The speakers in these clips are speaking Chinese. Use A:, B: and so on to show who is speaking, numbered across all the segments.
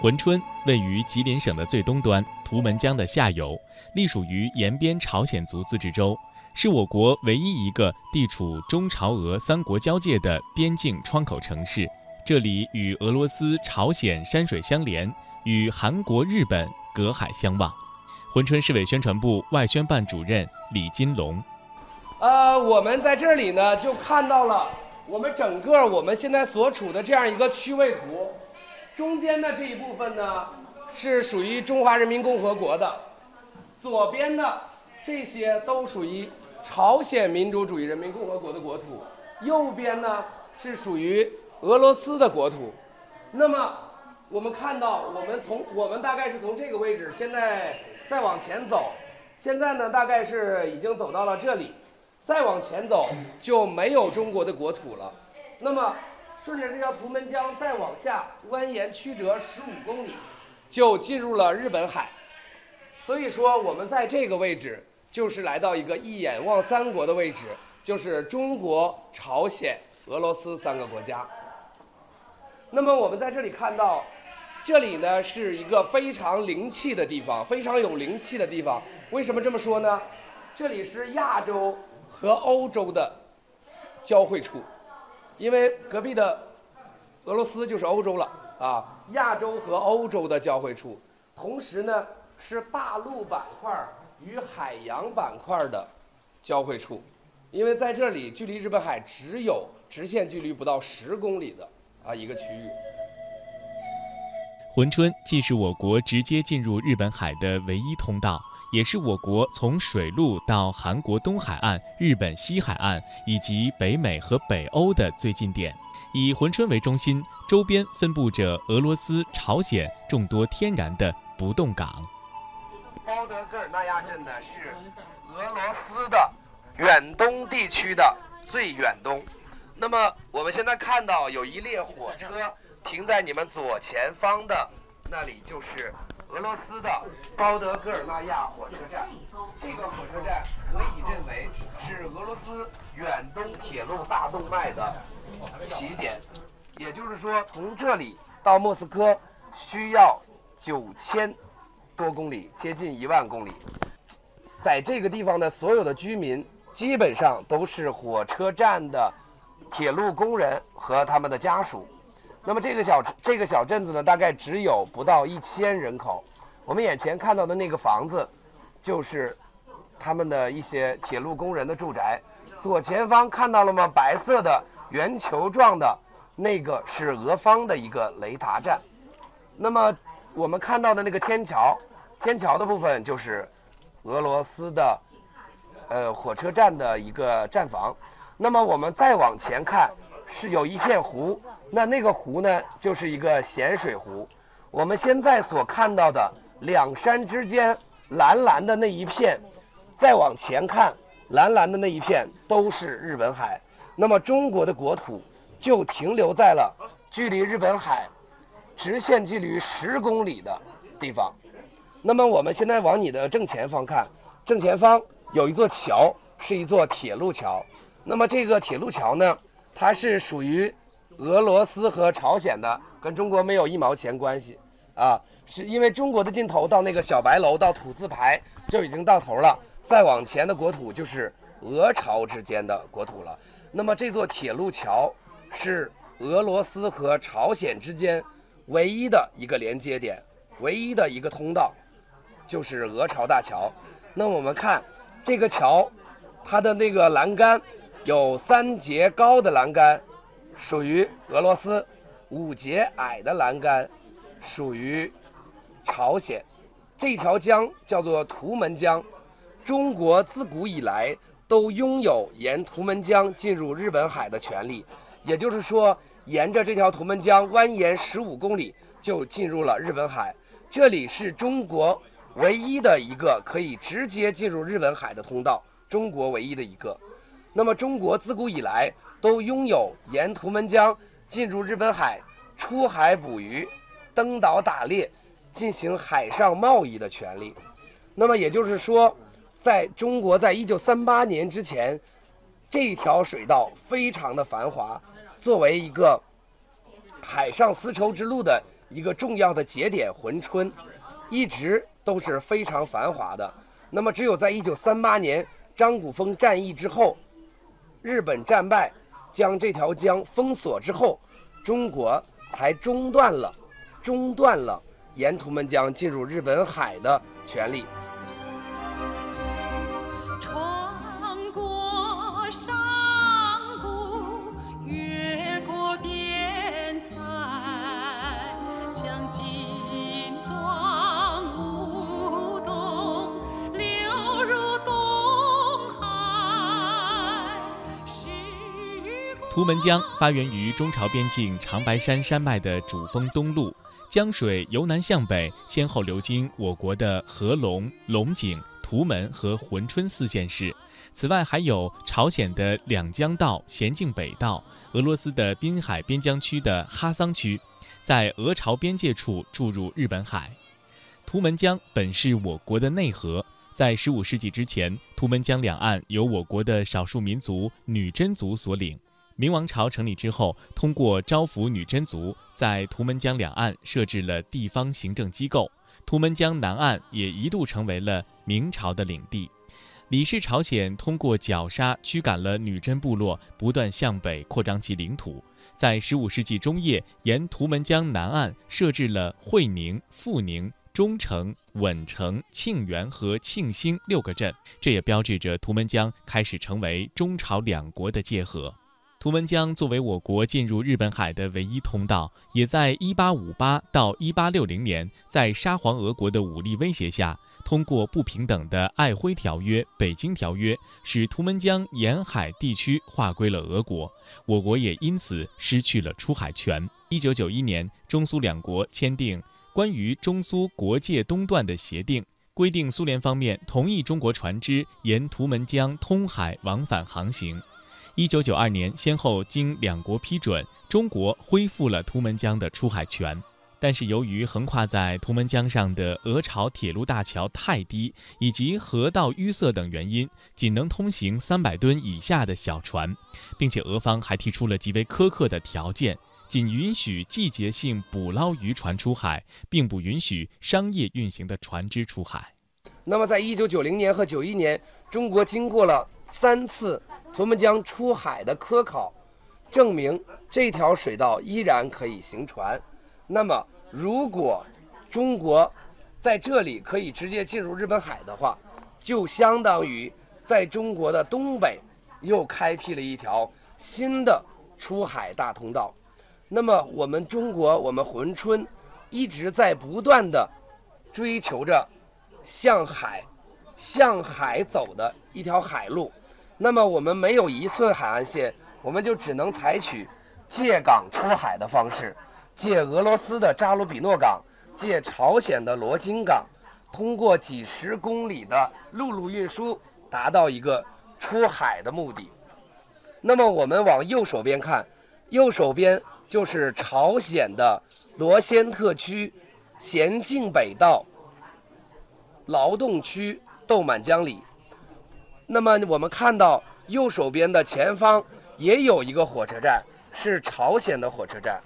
A: 珲春位于吉林省的最东端，图们江的下游，隶属于延边朝鲜族自治州，是我国唯一一个地处中朝俄三国交界的边境窗口城市。这里与俄罗斯、朝鲜山水相连，与韩国、日本隔海相望。珲春市委宣传部外宣办主任李金龙。
B: 呃，我们在这里呢，就看到了我们整个我们现在所处的这样一个区位图。中间的这一部分呢，是属于中华人民共和国的；左边的这些都属于朝鲜民主主义人民共和国的国土；右边呢是属于俄罗斯的国土。那么我们看到，我们从我们大概是从这个位置，现在再往前走，现在呢大概是已经走到了这里。再往前走就没有中国的国土了。那么，顺着这条图们江再往下蜿蜒曲折十五公里，就进入了日本海。所以说，我们在这个位置就是来到一个一眼望三国的位置，就是中国、朝鲜、俄罗斯三个国家。那么我们在这里看到，这里呢是一个非常灵气的地方，非常有灵气的地方。为什么这么说呢？这里是亚洲。和欧洲的交汇处，因为隔壁的俄罗斯就是欧洲了啊，亚洲和欧洲的交汇处，同时呢是大陆板块与海洋板块的交汇处，因为在这里距离日本海只有直线距离不到十公里的啊一个区域。
A: 珲春既是我国直接进入日本海的唯一通道。也是我国从水路到韩国东海岸、日本西海岸以及北美和北欧的最近点。以珲春为中心，周边分布着俄罗斯、朝鲜众多天然的不动港。
B: 包德戈尔纳亚镇呢是俄罗斯的远东地区的最远东。那么我们现在看到有一列火车停在你们左前方的那里，就是。俄罗斯的包德戈尔纳亚火车站，这个火车站可以认为是俄罗斯远东铁路大动脉的起点。也就是说，从这里到莫斯科需要九千多公里，接近一万公里。在这个地方的所有的居民，基本上都是火车站的铁路工人和他们的家属。那么这个小这个小镇子呢，大概只有不到一千人口。我们眼前看到的那个房子，就是他们的一些铁路工人的住宅。左前方看到了吗？白色的圆球状的，那个是俄方的一个雷达站。那么我们看到的那个天桥，天桥的部分就是俄罗斯的呃火车站的一个站房。那么我们再往前看，是有一片湖。那那个湖呢，就是一个咸水湖。我们现在所看到的两山之间蓝蓝的那一片，再往前看，蓝蓝的那一片都是日本海。那么中国的国土就停留在了距离日本海直线距离十公里的地方。那么我们现在往你的正前方看，正前方有一座桥，是一座铁路桥。那么这个铁路桥呢，它是属于。俄罗斯和朝鲜的跟中国没有一毛钱关系，啊，是因为中国的尽头到那个小白楼到土字牌就已经到头了，再往前的国土就是俄朝之间的国土了。那么这座铁路桥是俄罗斯和朝鲜之间唯一的一个连接点，唯一的一个通道，就是俄朝大桥。那我们看这个桥，它的那个栏杆有三节高的栏杆。属于俄罗斯，五节矮的栏杆属于朝鲜。这条江叫做图门江。中国自古以来都拥有沿图门江进入日本海的权利，也就是说，沿着这条图门江蜿蜒十五公里就进入了日本海。这里是中国唯一的一个可以直接进入日本海的通道，中国唯一的一个。那么，中国自古以来。都拥有沿图们江进入日本海、出海捕鱼、登岛打猎、进行海上贸易的权利。那么也就是说，在中国在一九三八年之前，这条水道非常的繁华，作为一个海上丝绸之路的一个重要的节点珲春，一直都是非常繁华的。那么，只有在一九三八年张古峰战役之后，日本战败，将这条江封锁之后，中国才中断了，中断了沿途们将进入日本海的权利。
A: 图门江发源于中朝边境长白山山脉的主峰东麓，江水由南向北，先后流经我国的合龙、龙井、图门和珲春四县市。此外，还有朝鲜的两江道、咸镜北道，俄罗斯的滨海边疆区的哈桑区，在俄朝边界处注入日本海。图门江本是我国的内河，在15世纪之前，图们江两岸由我国的少数民族女真族所领。明王朝成立之后，通过招抚女真族，在图们江两岸设置了地方行政机构。图们江南岸也一度成为了明朝的领地。李氏朝鲜通过绞杀驱赶了女真部落，不断向北扩张其领土。在15世纪中叶，沿图们江南岸设置了会宁、富宁、中城、稳城、庆元和庆兴六个镇，这也标志着图们江开始成为中朝两国的界河。图们江作为我国进入日本海的唯一通道，也在1858到1860年，在沙皇俄国的武力威胁下，通过不平等的《瑷珲条约》《北京条约》，使图们江沿海地区划归了俄国，我国也因此失去了出海权。1991年，中苏两国签订《关于中苏国界东段的协定》，规定苏联方面同意中国船只沿图们江通海往返航行。一九九二年，先后经两国批准，中国恢复了图们江的出海权。但是，由于横跨在图们江上的俄朝铁路大桥太低，以及河道淤塞等原因，仅能通行三百吨以下的小船，并且俄方还提出了极为苛刻的条件，仅允许季节性捕捞渔船出海，并不允许商业运行的船只出海。
B: 那么，在一九九零年和九一年，中国经过了三次。图们江出海的科考，证明这条水道依然可以行船。那么，如果中国在这里可以直接进入日本海的话，就相当于在中国的东北又开辟了一条新的出海大通道。那么，我们中国，我们珲春一直在不断的追求着向海、向海走的一条海路。那么我们没有一寸海岸线，我们就只能采取借港出海的方式，借俄罗斯的扎鲁比诺港，借朝鲜的罗津港，通过几十公里的陆路运输，达到一个出海的目的。那么我们往右手边看，右手边就是朝鲜的罗先特区咸镜北道劳动区豆满江里。那么我们看到右手边的前方也有一个火车站，是朝鲜的火车站。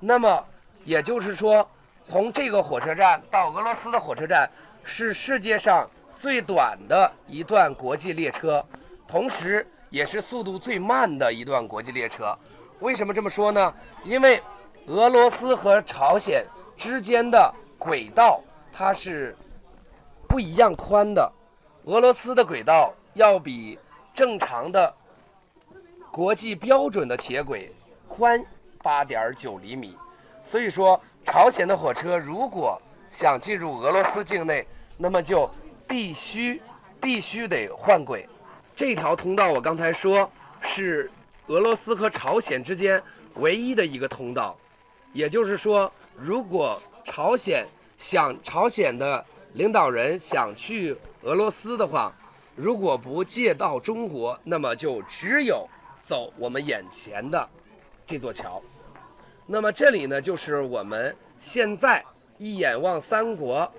B: 那么也就是说，从这个火车站到俄罗斯的火车站是世界上最短的一段国际列车，同时也是速度最慢的一段国际列车。为什么这么说呢？因为俄罗斯和朝鲜之间的轨道它是不一样宽的，俄罗斯的轨道。要比正常的国际标准的铁轨宽八点九厘米，所以说朝鲜的火车如果想进入俄罗斯境内，那么就必须必须得换轨。这条通道我刚才说是俄罗斯和朝鲜之间唯一的一个通道，也就是说，如果朝鲜想朝鲜的领导人想去俄罗斯的话。如果不借到中国，那么就只有走我们眼前的这座桥。那么这里呢，就是我们现在一眼望三国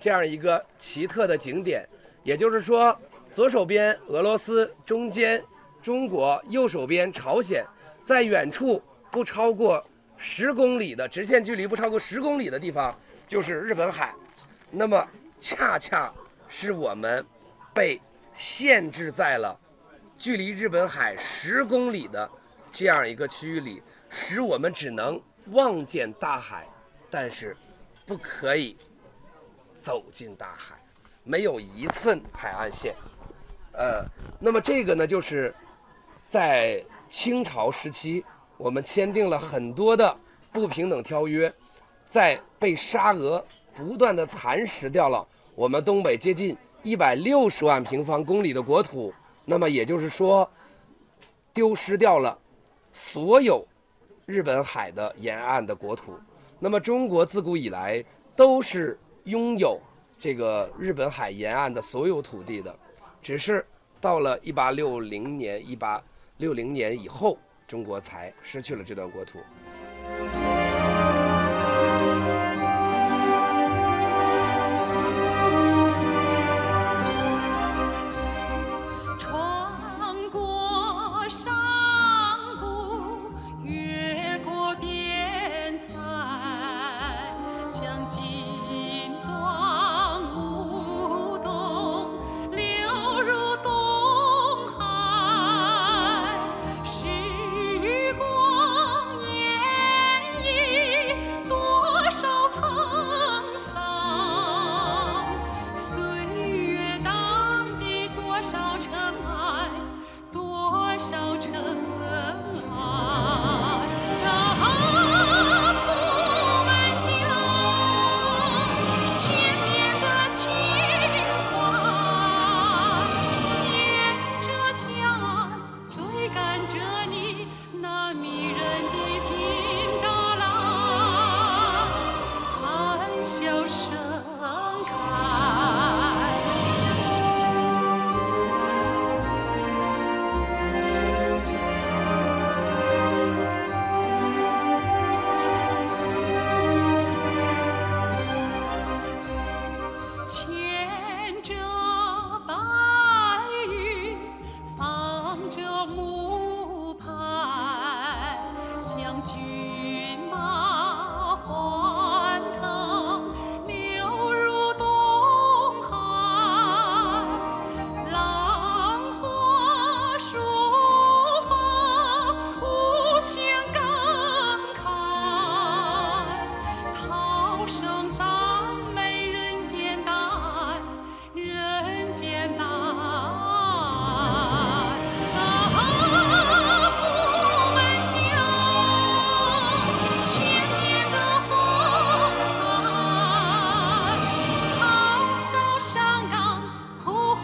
B: 这样一个奇特的景点。也就是说，左手边俄罗斯，中间中国，右手边朝鲜，在远处不超过十公里的直线距离不超过十公里的地方就是日本海，那么恰恰是我们被限制在了距离日本海十公里的这样一个区域里，使我们只能望见大海，但是不可以走进大海，没有一寸海岸线。呃，那么这个呢，就是在清朝时期，我们签订了很多的不平等条约，在被沙俄不断的蚕食掉了我们东北接近一百六十万平方公里的国土，那么也就是说，丢失掉了所有日本海的沿岸的国土。那么中国自古以来都是拥有这个日本海沿岸的所有土地的。只是到了一八六零年、一八六零年以后，中国才失去了这段国土。